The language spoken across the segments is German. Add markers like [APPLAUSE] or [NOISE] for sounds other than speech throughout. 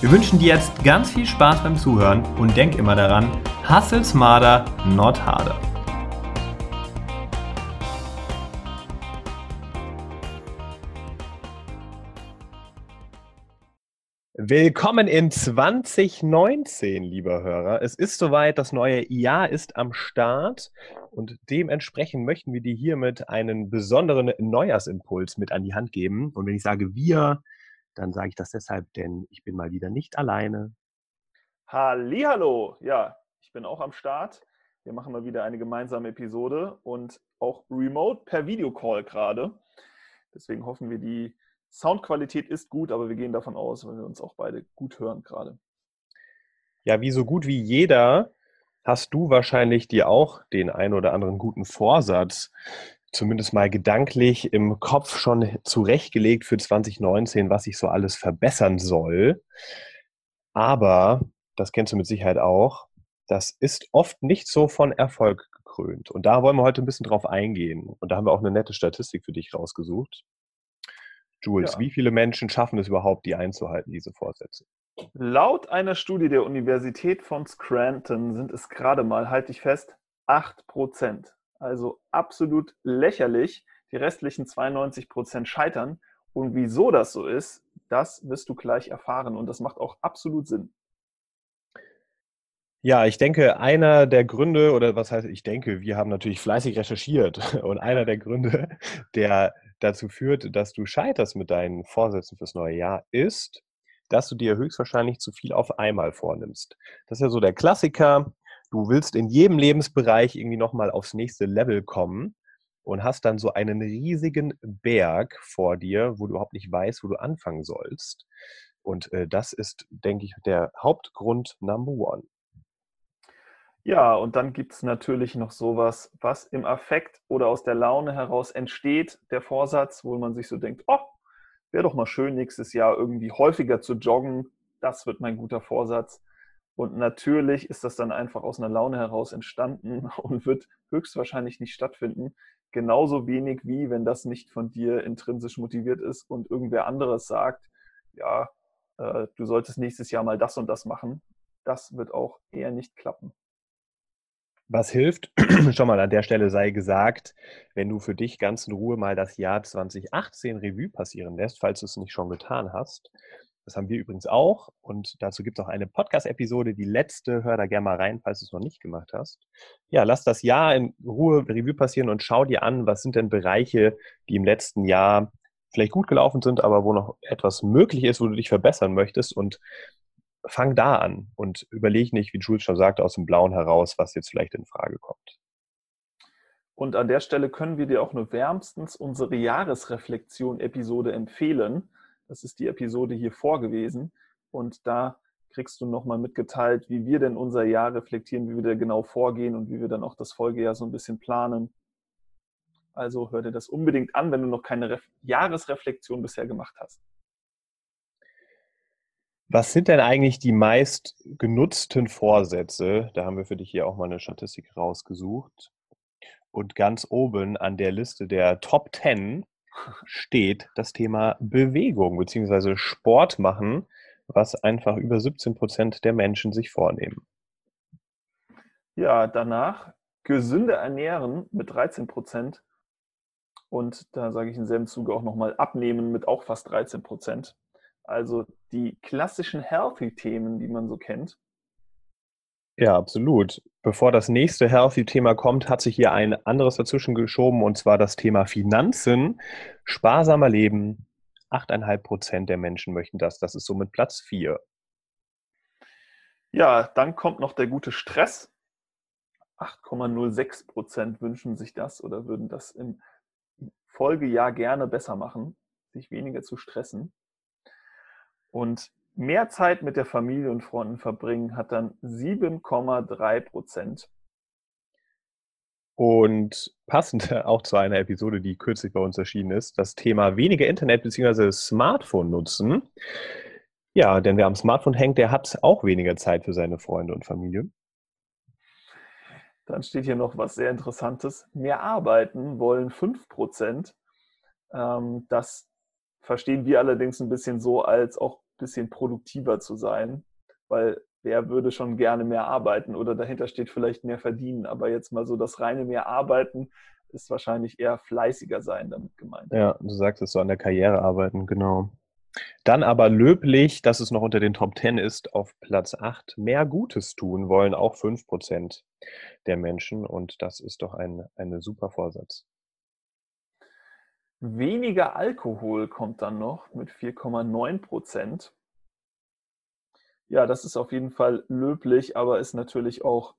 Wir wünschen dir jetzt ganz viel Spaß beim Zuhören und denk immer daran, hustle smarter, not harder. Willkommen in 2019, lieber Hörer. Es ist soweit, das neue Jahr ist am Start und dementsprechend möchten wir dir hiermit einen besonderen Neujahrsimpuls mit an die Hand geben. Und wenn ich sage wir, dann sage ich das deshalb, denn ich bin mal wieder nicht alleine. Hallo, ja, ich bin auch am Start. Wir machen mal wieder eine gemeinsame Episode und auch remote per Videocall gerade. Deswegen hoffen wir, die Soundqualität ist gut, aber wir gehen davon aus, weil wir uns auch beide gut hören gerade. Ja, wie so gut wie jeder hast du wahrscheinlich dir auch den ein oder anderen guten Vorsatz zumindest mal gedanklich im Kopf schon zurechtgelegt für 2019, was sich so alles verbessern soll. Aber, das kennst du mit Sicherheit auch, das ist oft nicht so von Erfolg gekrönt. Und da wollen wir heute ein bisschen drauf eingehen. Und da haben wir auch eine nette Statistik für dich rausgesucht. Jules, ja. wie viele Menschen schaffen es überhaupt, die einzuhalten, diese Vorsätze? Laut einer Studie der Universität von Scranton sind es gerade mal, halte ich fest, 8 Prozent. Also absolut lächerlich. Die restlichen 92 Prozent scheitern. Und wieso das so ist, das wirst du gleich erfahren. Und das macht auch absolut Sinn. Ja, ich denke, einer der Gründe, oder was heißt, ich denke, wir haben natürlich fleißig recherchiert. [LAUGHS] Und einer der Gründe, der dazu führt, dass du scheiterst mit deinen Vorsätzen fürs neue Jahr, ist, dass du dir höchstwahrscheinlich zu viel auf einmal vornimmst. Das ist ja so der Klassiker. Du willst in jedem Lebensbereich irgendwie nochmal aufs nächste Level kommen und hast dann so einen riesigen Berg vor dir, wo du überhaupt nicht weißt, wo du anfangen sollst. Und äh, das ist, denke ich, der Hauptgrund Number One. Ja, und dann gibt es natürlich noch sowas, was im Affekt oder aus der Laune heraus entsteht, der Vorsatz, wo man sich so denkt, oh, wäre doch mal schön, nächstes Jahr irgendwie häufiger zu joggen. Das wird mein guter Vorsatz. Und natürlich ist das dann einfach aus einer Laune heraus entstanden [LAUGHS] und wird höchstwahrscheinlich nicht stattfinden. Genauso wenig wie, wenn das nicht von dir intrinsisch motiviert ist und irgendwer anderes sagt, ja, äh, du solltest nächstes Jahr mal das und das machen. Das wird auch eher nicht klappen. Was hilft, [CLEARS THROAT] schon mal an der Stelle sei gesagt, wenn du für dich ganz in Ruhe mal das Jahr 2018 Revue passieren lässt, falls du es nicht schon getan hast. Das haben wir übrigens auch und dazu gibt es auch eine Podcast-Episode, die letzte, hör da gerne mal rein, falls du es noch nicht gemacht hast. Ja, lass das Jahr in Ruhe Revue passieren und schau dir an, was sind denn Bereiche, die im letzten Jahr vielleicht gut gelaufen sind, aber wo noch etwas möglich ist, wo du dich verbessern möchtest und fang da an und überleg nicht, wie Jules schon sagte, aus dem Blauen heraus, was jetzt vielleicht in Frage kommt. Und an der Stelle können wir dir auch nur wärmstens unsere Jahresreflexion-Episode empfehlen. Das ist die Episode hier vor gewesen. Und da kriegst du nochmal mitgeteilt, wie wir denn unser Jahr reflektieren, wie wir da genau vorgehen und wie wir dann auch das Folgejahr so ein bisschen planen. Also hör dir das unbedingt an, wenn du noch keine Ref Jahresreflexion bisher gemacht hast. Was sind denn eigentlich die meist genutzten Vorsätze? Da haben wir für dich hier auch mal eine Statistik rausgesucht. Und ganz oben an der Liste der Top 10 steht das Thema Bewegung bzw. Sport machen, was einfach über 17 Prozent der Menschen sich vornehmen. Ja, danach gesünder ernähren mit 13 Prozent. Und da sage ich in selben Zuge auch nochmal abnehmen mit auch fast 13 Prozent. Also die klassischen Healthy-Themen, die man so kennt. Ja, absolut. Bevor das nächste Healthy-Thema kommt, hat sich hier ein anderes dazwischen geschoben und zwar das Thema Finanzen. Sparsamer Leben. 8,5 Prozent der Menschen möchten das. Das ist somit Platz 4. Ja, dann kommt noch der gute Stress. 8,06 Prozent wünschen sich das oder würden das im Folgejahr gerne besser machen, sich weniger zu stressen. Und mehr Zeit mit der Familie und Freunden verbringen, hat dann 7,3 Prozent. Und passend [LAUGHS] auch zu einer Episode, die kürzlich bei uns erschienen ist, das Thema weniger Internet bzw. Smartphone nutzen. Ja, denn wer am Smartphone hängt, der hat auch weniger Zeit für seine Freunde und Familie. Dann steht hier noch was sehr Interessantes. Mehr arbeiten wollen 5 Prozent. Ähm, das verstehen wir allerdings ein bisschen so, als auch bisschen produktiver zu sein, weil wer würde schon gerne mehr arbeiten oder dahinter steht vielleicht mehr verdienen. Aber jetzt mal so das reine mehr arbeiten ist wahrscheinlich eher fleißiger sein damit gemeint. Ja, du sagst es so an der Karriere arbeiten, genau. Dann aber löblich, dass es noch unter den Top 10 ist, auf Platz 8. Mehr Gutes tun wollen auch 5% der Menschen und das ist doch ein eine super Vorsatz. Weniger Alkohol kommt dann noch mit 4,9% Ja, das ist auf jeden Fall löblich, aber ist natürlich auch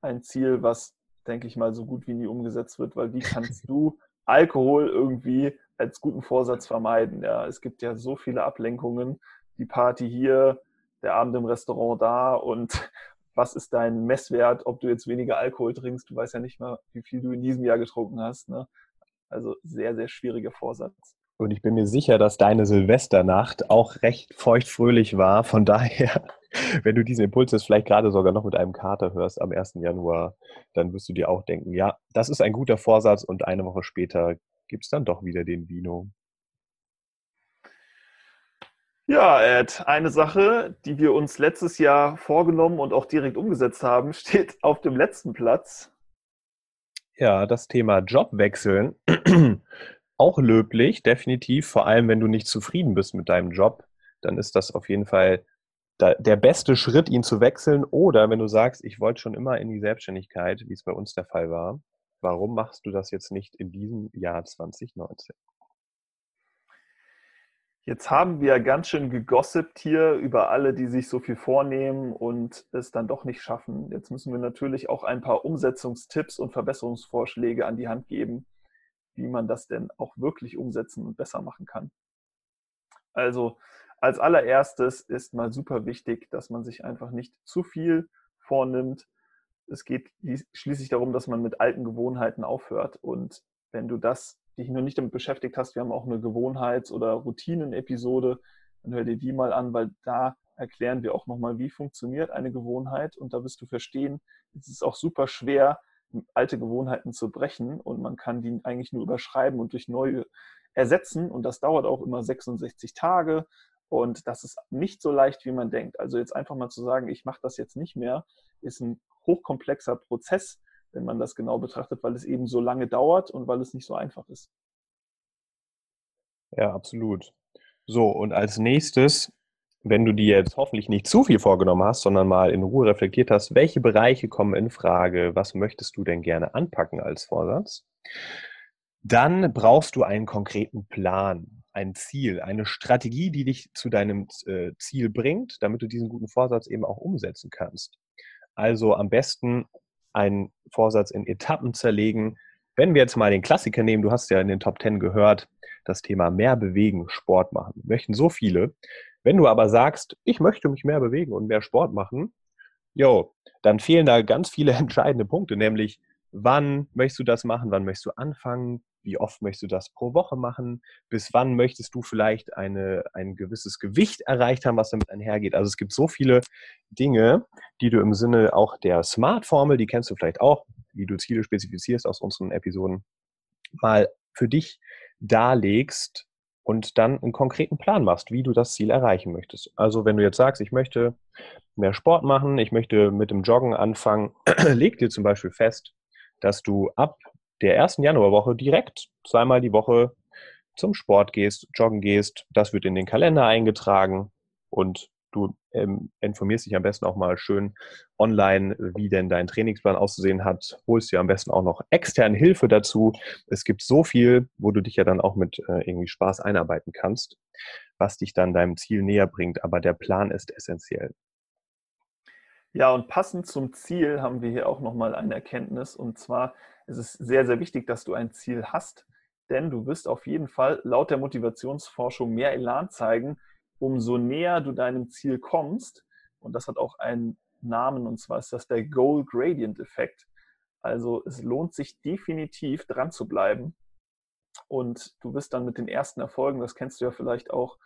ein Ziel, was, denke ich mal, so gut wie nie umgesetzt wird, weil wie kannst du [LAUGHS] Alkohol irgendwie als guten Vorsatz vermeiden? Ja, es gibt ja so viele Ablenkungen, die Party hier, der Abend im Restaurant da und [LAUGHS] was ist dein Messwert, ob du jetzt weniger Alkohol trinkst? Du weißt ja nicht mal, wie viel du in diesem Jahr getrunken hast. Ne? Also sehr, sehr schwieriger Vorsatz. Und ich bin mir sicher, dass deine Silvesternacht auch recht feuchtfröhlich war. Von [LAUGHS] daher, wenn du diesen Impuls jetzt vielleicht gerade sogar noch mit einem Kater hörst am 1. Januar, dann wirst du dir auch denken, ja, das ist ein guter Vorsatz und eine Woche später gibt es dann doch wieder den Vino. Ja, Ed, eine Sache, die wir uns letztes Jahr vorgenommen und auch direkt umgesetzt haben, [LAUGHS] steht auf dem letzten Platz. Ja, das Thema Jobwechseln. [CLEARS THROAT] Auch löblich, definitiv. Vor allem, wenn du nicht zufrieden bist mit deinem Job, dann ist das auf jeden Fall der beste Schritt, ihn zu wechseln. Oder wenn du sagst, ich wollte schon immer in die Selbstständigkeit, wie es bei uns der Fall war, warum machst du das jetzt nicht in diesem Jahr 2019? Jetzt haben wir ganz schön gegossipt hier über alle, die sich so viel vornehmen und es dann doch nicht schaffen. Jetzt müssen wir natürlich auch ein paar Umsetzungstipps und Verbesserungsvorschläge an die Hand geben, wie man das denn auch wirklich umsetzen und besser machen kann. Also als allererstes ist mal super wichtig, dass man sich einfach nicht zu viel vornimmt. Es geht schließlich darum, dass man mit alten Gewohnheiten aufhört. Und wenn du das dich noch nicht damit beschäftigt hast, wir haben auch eine Gewohnheits- oder Routinen-Episode, dann hör dir die mal an, weil da erklären wir auch nochmal, wie funktioniert eine Gewohnheit und da wirst du verstehen, es ist auch super schwer, alte Gewohnheiten zu brechen und man kann die eigentlich nur überschreiben und durch neue ersetzen und das dauert auch immer 66 Tage und das ist nicht so leicht, wie man denkt. Also jetzt einfach mal zu sagen, ich mache das jetzt nicht mehr, ist ein hochkomplexer Prozess, wenn man das genau betrachtet, weil es eben so lange dauert und weil es nicht so einfach ist. Ja, absolut. So, und als nächstes, wenn du dir jetzt hoffentlich nicht zu viel vorgenommen hast, sondern mal in Ruhe reflektiert hast, welche Bereiche kommen in Frage, was möchtest du denn gerne anpacken als Vorsatz, dann brauchst du einen konkreten Plan, ein Ziel, eine Strategie, die dich zu deinem äh, Ziel bringt, damit du diesen guten Vorsatz eben auch umsetzen kannst. Also am besten einen Vorsatz in Etappen zerlegen. Wenn wir jetzt mal den Klassiker nehmen, du hast ja in den Top 10 gehört, das Thema mehr bewegen, Sport machen. Möchten so viele. Wenn du aber sagst, ich möchte mich mehr bewegen und mehr Sport machen, jo, dann fehlen da ganz viele [LAUGHS] entscheidende Punkte, nämlich wann möchtest du das machen, wann möchtest du anfangen, wie oft möchtest du das pro Woche machen, bis wann möchtest du vielleicht eine, ein gewisses Gewicht erreicht haben, was damit einhergeht. Also es gibt so viele Dinge, die du im Sinne auch der Smart-Formel, die kennst du vielleicht auch, wie du Ziele spezifizierst aus unseren Episoden, mal für dich darlegst und dann einen konkreten Plan machst, wie du das Ziel erreichen möchtest. Also wenn du jetzt sagst, ich möchte mehr Sport machen, ich möchte mit dem Joggen anfangen, [CLEARS THROAT] leg dir zum Beispiel fest, dass du ab der ersten Januarwoche direkt zweimal die Woche zum Sport gehst, joggen gehst. Das wird in den Kalender eingetragen und du ähm, informierst dich am besten auch mal schön online, wie denn dein Trainingsplan auszusehen hat. Holst dir am besten auch noch externe Hilfe dazu. Es gibt so viel, wo du dich ja dann auch mit äh, irgendwie Spaß einarbeiten kannst, was dich dann deinem Ziel näher bringt. Aber der Plan ist essentiell. Ja, und passend zum Ziel haben wir hier auch nochmal eine Erkenntnis. Und zwar ist es sehr, sehr wichtig, dass du ein Ziel hast, denn du wirst auf jeden Fall laut der Motivationsforschung mehr Elan zeigen, umso näher du deinem Ziel kommst, und das hat auch einen Namen, und zwar ist das der Goal Gradient Effekt. Also es lohnt sich definitiv dran zu bleiben. Und du wirst dann mit den ersten Erfolgen, das kennst du ja vielleicht auch,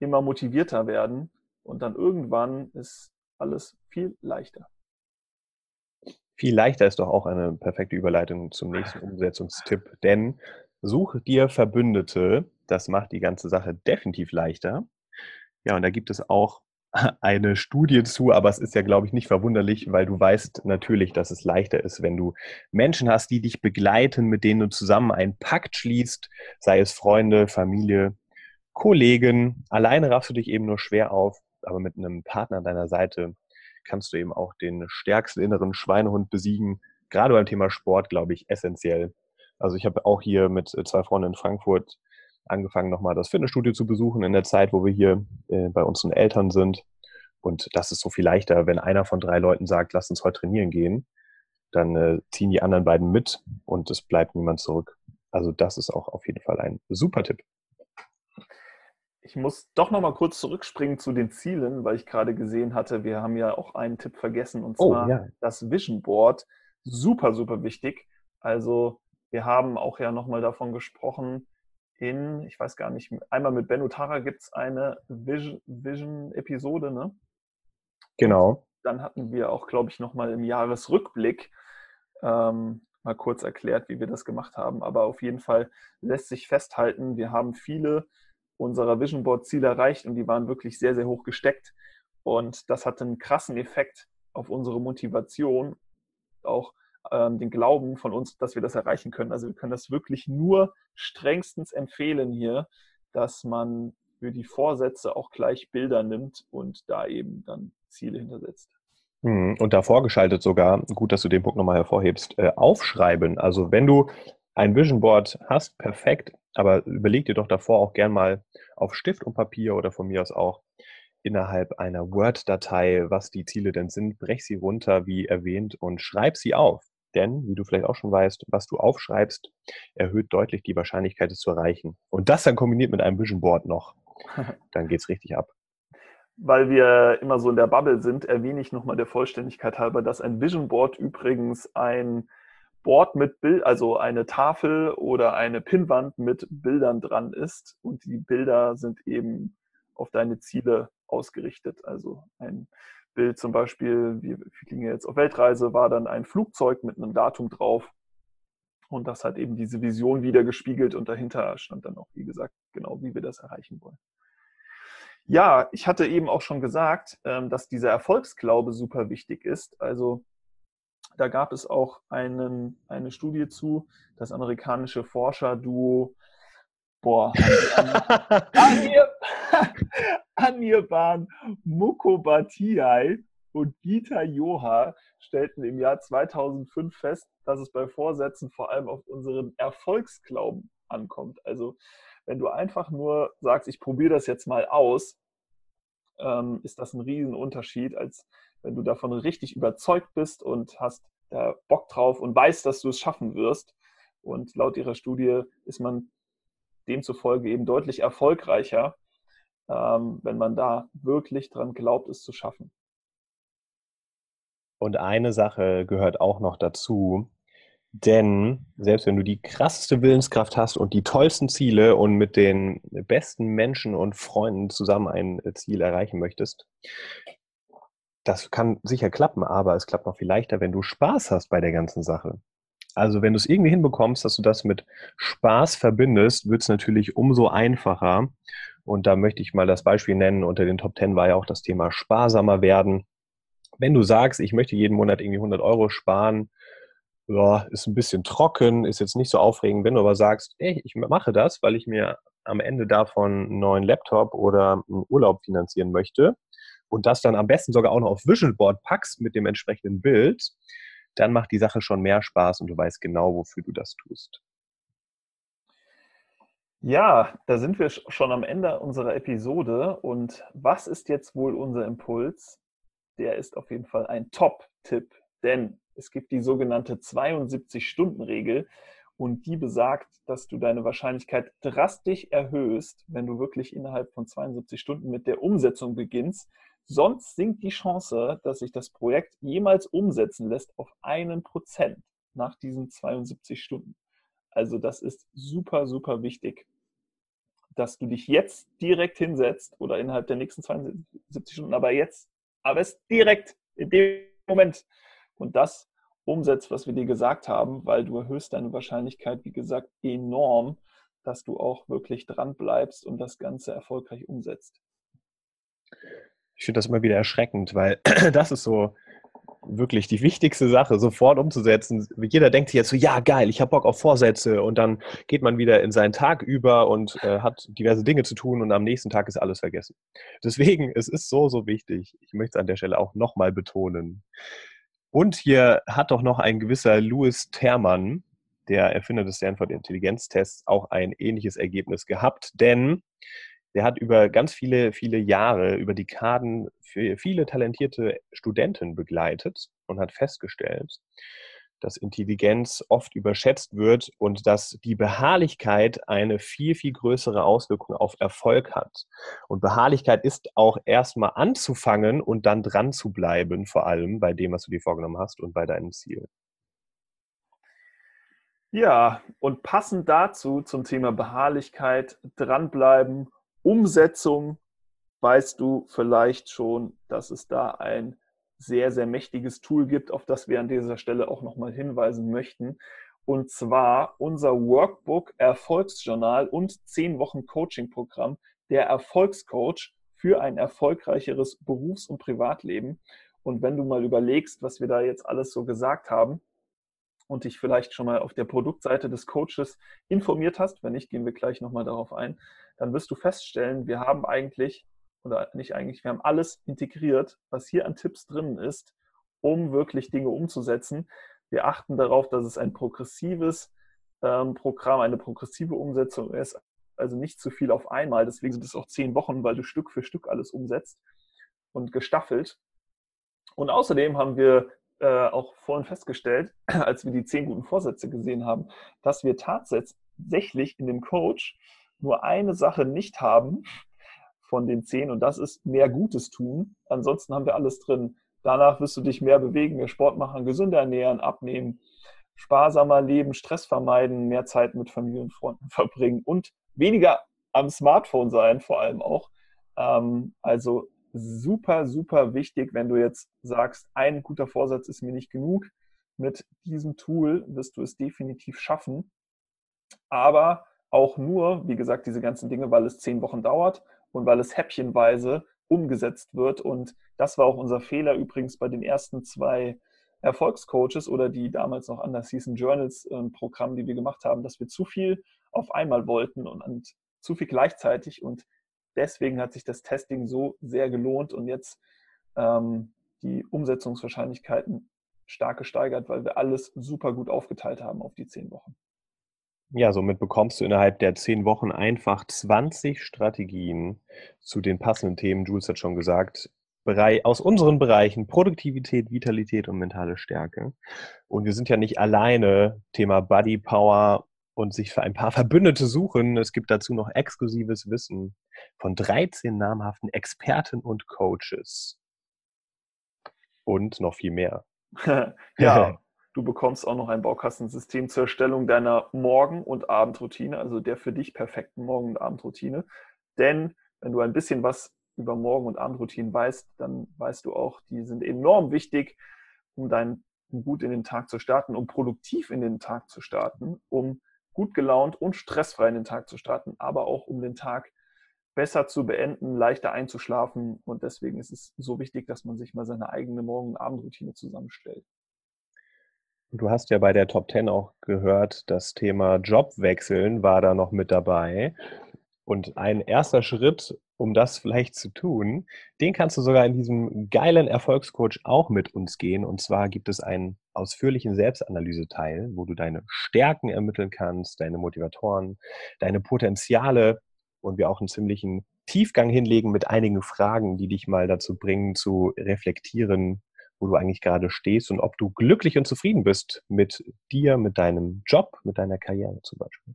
immer motivierter werden. Und dann irgendwann ist alles viel leichter. Viel leichter ist doch auch eine perfekte Überleitung zum nächsten [LAUGHS] Umsetzungstipp, denn suche dir Verbündete. Das macht die ganze Sache definitiv leichter. Ja, und da gibt es auch [LAUGHS] eine Studie zu, aber es ist ja, glaube ich, nicht verwunderlich, weil du weißt natürlich, dass es leichter ist, wenn du Menschen hast, die dich begleiten, mit denen du zusammen einen Pakt schließt, sei es Freunde, Familie, Kollegen. Alleine raffst du dich eben nur schwer auf, aber mit einem Partner an deiner Seite kannst du eben auch den stärksten inneren Schweinehund besiegen. Gerade beim Thema Sport, glaube ich, essentiell. Also ich habe auch hier mit zwei Freunden in Frankfurt angefangen, nochmal das Fitnessstudio zu besuchen in der Zeit, wo wir hier äh, bei unseren Eltern sind. Und das ist so viel leichter, wenn einer von drei Leuten sagt, lass uns heute trainieren gehen, dann äh, ziehen die anderen beiden mit und es bleibt niemand zurück. Also das ist auch auf jeden Fall ein super Tipp. Ich muss doch noch mal kurz zurückspringen zu den Zielen, weil ich gerade gesehen hatte, wir haben ja auch einen Tipp vergessen und oh, zwar oh, ja. das Vision Board. Super, super wichtig. Also wir haben auch ja noch mal davon gesprochen, in, ich weiß gar nicht, einmal mit Ben Utara gibt es eine Vision-Episode, Vision ne? Genau. Und dann hatten wir auch, glaube ich, nochmal im Jahresrückblick ähm, mal kurz erklärt, wie wir das gemacht haben. Aber auf jeden Fall lässt sich festhalten, wir haben viele unserer Vision Board Ziele erreicht und die waren wirklich sehr, sehr hoch gesteckt. Und das hat einen krassen Effekt auf unsere Motivation, auch ähm, den Glauben von uns, dass wir das erreichen können. Also wir können das wirklich nur strengstens empfehlen hier, dass man für die Vorsätze auch gleich Bilder nimmt und da eben dann Ziele hintersetzt. Hm, und da vorgeschaltet sogar, gut, dass du den Punkt nochmal hervorhebst, äh, aufschreiben. Also wenn du ein Vision Board hast, perfekt, aber überleg dir doch davor auch gern mal auf Stift und Papier oder von mir aus auch innerhalb einer Word-Datei, was die Ziele denn sind, brech sie runter, wie erwähnt, und schreib sie auf. Denn, wie du vielleicht auch schon weißt, was du aufschreibst, erhöht deutlich die Wahrscheinlichkeit, es zu erreichen. Und das dann kombiniert mit einem Vision Board noch, [LAUGHS] dann geht es richtig ab. Weil wir immer so in der Bubble sind, erwähne ich nochmal der Vollständigkeit halber, dass ein Vision Board übrigens ein Board mit Bild, also eine Tafel oder eine Pinnwand mit Bildern dran ist. Und die Bilder sind eben auf deine Ziele ausgerichtet. Also ein Bild zum Beispiel, wir fliegen jetzt auf Weltreise, war dann ein Flugzeug mit einem Datum drauf. Und das hat eben diese Vision wieder gespiegelt und dahinter stand dann auch, wie gesagt, genau, wie wir das erreichen wollen. Ja, ich hatte eben auch schon gesagt, ähm, dass dieser Erfolgsglaube super wichtig ist. Also da gab es auch einen, eine Studie zu, das amerikanische Forscherduo boah, Anirban [LAUGHS] [LAUGHS] Mukobatiai und Gita Joha stellten im Jahr 2005 fest, dass es bei Vorsätzen vor allem auf unseren Erfolgsglauben ankommt. Also wenn du einfach nur sagst, ich probiere das jetzt mal aus, ähm, ist das ein Riesenunterschied, als wenn du davon richtig überzeugt bist und hast da Bock drauf und weißt, dass du es schaffen wirst. Und laut ihrer Studie ist man demzufolge eben deutlich erfolgreicher, ähm, wenn man da wirklich dran glaubt, es zu schaffen. Und eine Sache gehört auch noch dazu, denn selbst wenn du die krasseste Willenskraft hast und die tollsten Ziele und mit den besten Menschen und Freunden zusammen ein Ziel erreichen möchtest, das kann sicher klappen, aber es klappt noch viel leichter, wenn du Spaß hast bei der ganzen Sache. Also wenn du es irgendwie hinbekommst, dass du das mit Spaß verbindest, wird es natürlich umso einfacher. Und da möchte ich mal das Beispiel nennen. Unter den Top 10 war ja auch das Thema sparsamer werden. Wenn du sagst, ich möchte jeden Monat irgendwie 100 Euro sparen, ja, ist ein bisschen trocken, ist jetzt nicht so aufregend. Wenn du aber sagst, ey, ich mache das, weil ich mir am Ende davon einen neuen Laptop oder einen Urlaub finanzieren möchte und das dann am besten sogar auch noch auf Vision Board packst mit dem entsprechenden Bild, dann macht die Sache schon mehr Spaß und du weißt genau, wofür du das tust. Ja, da sind wir schon am Ende unserer Episode. Und was ist jetzt wohl unser Impuls? Der ist auf jeden Fall ein Top-Tipp, denn es gibt die sogenannte 72-Stunden-Regel. Und die besagt, dass du deine Wahrscheinlichkeit drastisch erhöhst, wenn du wirklich innerhalb von 72 Stunden mit der Umsetzung beginnst. Sonst sinkt die Chance, dass sich das Projekt jemals umsetzen lässt, auf einen Prozent nach diesen 72 Stunden. Also das ist super, super wichtig, dass du dich jetzt direkt hinsetzt oder innerhalb der nächsten 72 Stunden, aber jetzt, aber es direkt in dem Moment und das umsetzt, was wir dir gesagt haben, weil du erhöhst deine Wahrscheinlichkeit, wie gesagt, enorm, dass du auch wirklich dran bleibst und das Ganze erfolgreich umsetzt. Ich finde das immer wieder erschreckend, weil [CLEARS THROAT] das ist so wirklich die wichtigste Sache, sofort umzusetzen. Jeder denkt sich jetzt so, ja geil, ich habe Bock auf Vorsätze und dann geht man wieder in seinen Tag über und äh, hat diverse Dinge zu tun und am nächsten Tag ist alles vergessen. Deswegen, es ist so, so wichtig. Ich möchte es an der Stelle auch nochmal betonen. Und hier hat doch noch ein gewisser Louis Termann, der Erfinder des Stanford Intelligenztests, auch ein ähnliches Ergebnis gehabt, denn der hat über ganz viele, viele Jahre, über Dekaden viele talentierte Studenten begleitet und hat festgestellt, dass Intelligenz oft überschätzt wird und dass die Beharrlichkeit eine viel, viel größere Auswirkung auf Erfolg hat. Und Beharrlichkeit ist auch erstmal anzufangen und dann dran zu bleiben, vor allem bei dem, was du dir vorgenommen hast und bei deinem Ziel. Ja, und passend dazu zum Thema Beharrlichkeit, dranbleiben, Umsetzung, weißt du vielleicht schon, dass es da ein sehr, sehr mächtiges Tool gibt, auf das wir an dieser Stelle auch nochmal hinweisen möchten. Und zwar unser Workbook Erfolgsjournal und 10 Wochen Coaching-Programm, der Erfolgscoach für ein erfolgreicheres Berufs- und Privatleben. Und wenn du mal überlegst, was wir da jetzt alles so gesagt haben und dich vielleicht schon mal auf der Produktseite des Coaches informiert hast, wenn nicht, gehen wir gleich nochmal darauf ein, dann wirst du feststellen, wir haben eigentlich oder nicht eigentlich, wir haben alles integriert, was hier an Tipps drin ist, um wirklich Dinge umzusetzen. Wir achten darauf, dass es ein progressives ähm, Programm, eine progressive Umsetzung ist, also nicht zu viel auf einmal. Deswegen sind es auch zehn Wochen, weil du Stück für Stück alles umsetzt und gestaffelt. Und außerdem haben wir äh, auch vorhin festgestellt, [CLEARS THROAT] als wir die zehn guten Vorsätze gesehen haben, dass wir tatsächlich in dem Coach nur eine Sache nicht haben, von den zehn und das ist mehr Gutes tun. Ansonsten haben wir alles drin. Danach wirst du dich mehr bewegen, mehr Sport machen, gesünder ernähren, abnehmen, sparsamer leben, Stress vermeiden, mehr Zeit mit Familie und Freunden [LAUGHS] verbringen und weniger am Smartphone sein, vor allem auch. Ähm, also super, super wichtig, wenn du jetzt sagst, ein guter Vorsatz ist mir nicht genug. Mit diesem Tool wirst du es definitiv schaffen. Aber auch nur, wie gesagt, diese ganzen Dinge, weil es zehn Wochen dauert und weil es häppchenweise umgesetzt wird. Und das war auch unser Fehler übrigens bei den ersten zwei Erfolgscoaches oder die damals noch anders hießen Journals äh, Programm, die wir gemacht haben, dass wir zu viel auf einmal wollten und, und zu viel gleichzeitig. Und deswegen hat sich das Testing so sehr gelohnt und jetzt ähm, die Umsetzungswahrscheinlichkeiten stark gesteigert, weil wir alles super gut aufgeteilt haben auf die zehn Wochen. Ja, somit bekommst du innerhalb der zehn Wochen einfach 20 Strategien zu den passenden Themen. Jules hat schon gesagt, aus unseren Bereichen Produktivität, Vitalität und mentale Stärke. Und wir sind ja nicht alleine, Thema Body Power und sich für ein paar Verbündete suchen. Es gibt dazu noch exklusives Wissen von 13 namhaften Experten und Coaches. Und noch viel mehr. [LAUGHS] ja, [LAUGHS] Du bekommst auch noch ein Baukastensystem zur Erstellung deiner Morgen- und Abendroutine, also der für dich perfekten Morgen- und Abendroutine. Denn wenn du ein bisschen was über Morgen- und Abendroutinen weißt, dann weißt du auch, die sind enorm wichtig, um deinen um gut in den Tag zu starten, um produktiv in den Tag zu starten, um gut gelaunt und stressfrei in den Tag zu starten, aber auch um den Tag besser zu beenden, leichter einzuschlafen. Und deswegen ist es so wichtig, dass man sich mal seine eigene Morgen- und Abendroutine zusammenstellt. Du hast ja bei der Top 10 auch gehört, das Thema Jobwechseln war da noch mit dabei. Und ein erster Schritt, um das vielleicht zu tun, den kannst du sogar in diesem geilen Erfolgscoach auch mit uns gehen. Und zwar gibt es einen ausführlichen Selbstanalyse-Teil, wo du deine Stärken ermitteln kannst, deine Motivatoren, deine Potenziale und wir auch einen ziemlichen Tiefgang hinlegen mit einigen Fragen, die dich mal dazu bringen, zu reflektieren, wo du eigentlich gerade stehst und ob du glücklich und zufrieden bist mit dir, mit deinem Job, mit deiner Karriere zum Beispiel.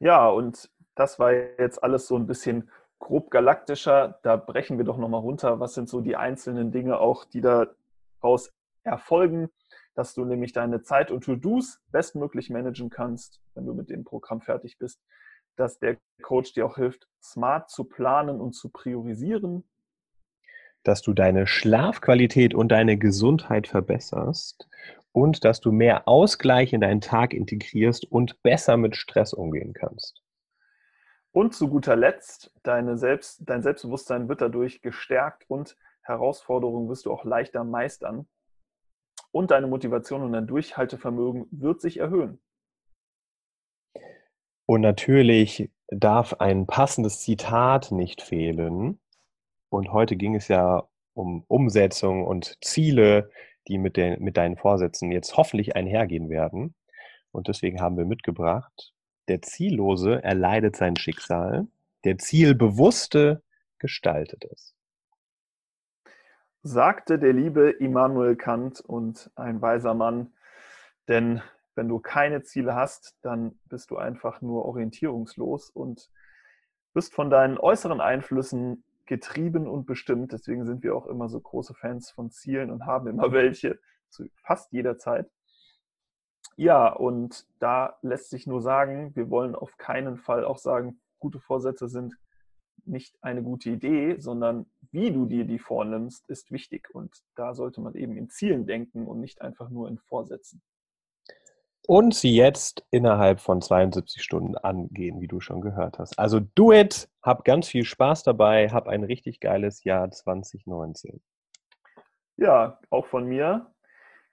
Ja, und das war jetzt alles so ein bisschen grob galaktischer. Da brechen wir doch nochmal runter. Was sind so die einzelnen Dinge auch, die daraus erfolgen, dass du nämlich deine Zeit und To-Dos bestmöglich managen kannst, wenn du mit dem Programm fertig bist, dass der Coach dir auch hilft, smart zu planen und zu priorisieren. Dass du deine Schlafqualität und deine Gesundheit verbesserst und dass du mehr Ausgleich in deinen Tag integrierst und besser mit Stress umgehen kannst. Und zu guter Letzt, Selbst, dein Selbstbewusstsein wird dadurch gestärkt und Herausforderungen wirst du auch leichter meistern. Und deine Motivation und dein Durchhaltevermögen wird sich erhöhen. Und natürlich darf ein passendes Zitat nicht fehlen. Und heute ging es ja um Umsetzung und Ziele, die mit, den, mit deinen Vorsätzen jetzt hoffentlich einhergehen werden. Und deswegen haben wir mitgebracht der Ziellose erleidet sein Schicksal, der Zielbewusste gestaltet es. Sagte der liebe Immanuel Kant und ein weiser Mann, denn wenn du keine Ziele hast, dann bist du einfach nur orientierungslos und bist von deinen äußeren Einflüssen getrieben und bestimmt. Deswegen sind wir auch immer so große Fans von Zielen und haben immer [LAUGHS] welche zu fast jeder Zeit. Ja, und da lässt sich nur sagen, wir wollen auf keinen Fall auch sagen, gute Vorsätze sind nicht eine gute Idee, sondern wie du dir die vornimmst, ist wichtig. Und da sollte man eben in Zielen denken und nicht einfach nur in Vorsätzen. Und sie jetzt innerhalb von 72 Stunden angehen, wie du schon gehört hast. Also do it, hab ganz viel Spaß dabei, hab ein richtig geiles Jahr 2019. Ja, auch von mir.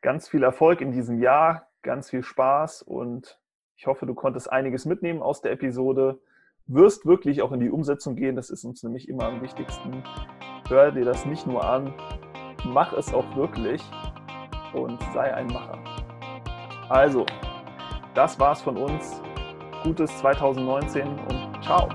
Ganz viel Erfolg in diesem Jahr, ganz viel Spaß und ich hoffe, du konntest einiges mitnehmen aus der Episode. Wirst wirklich auch in die Umsetzung gehen, das ist uns nämlich immer am wichtigsten. Hör dir das nicht nur an, mach es auch wirklich und sei ein Macher. Also, das war's von uns. Gutes 2019 und ciao.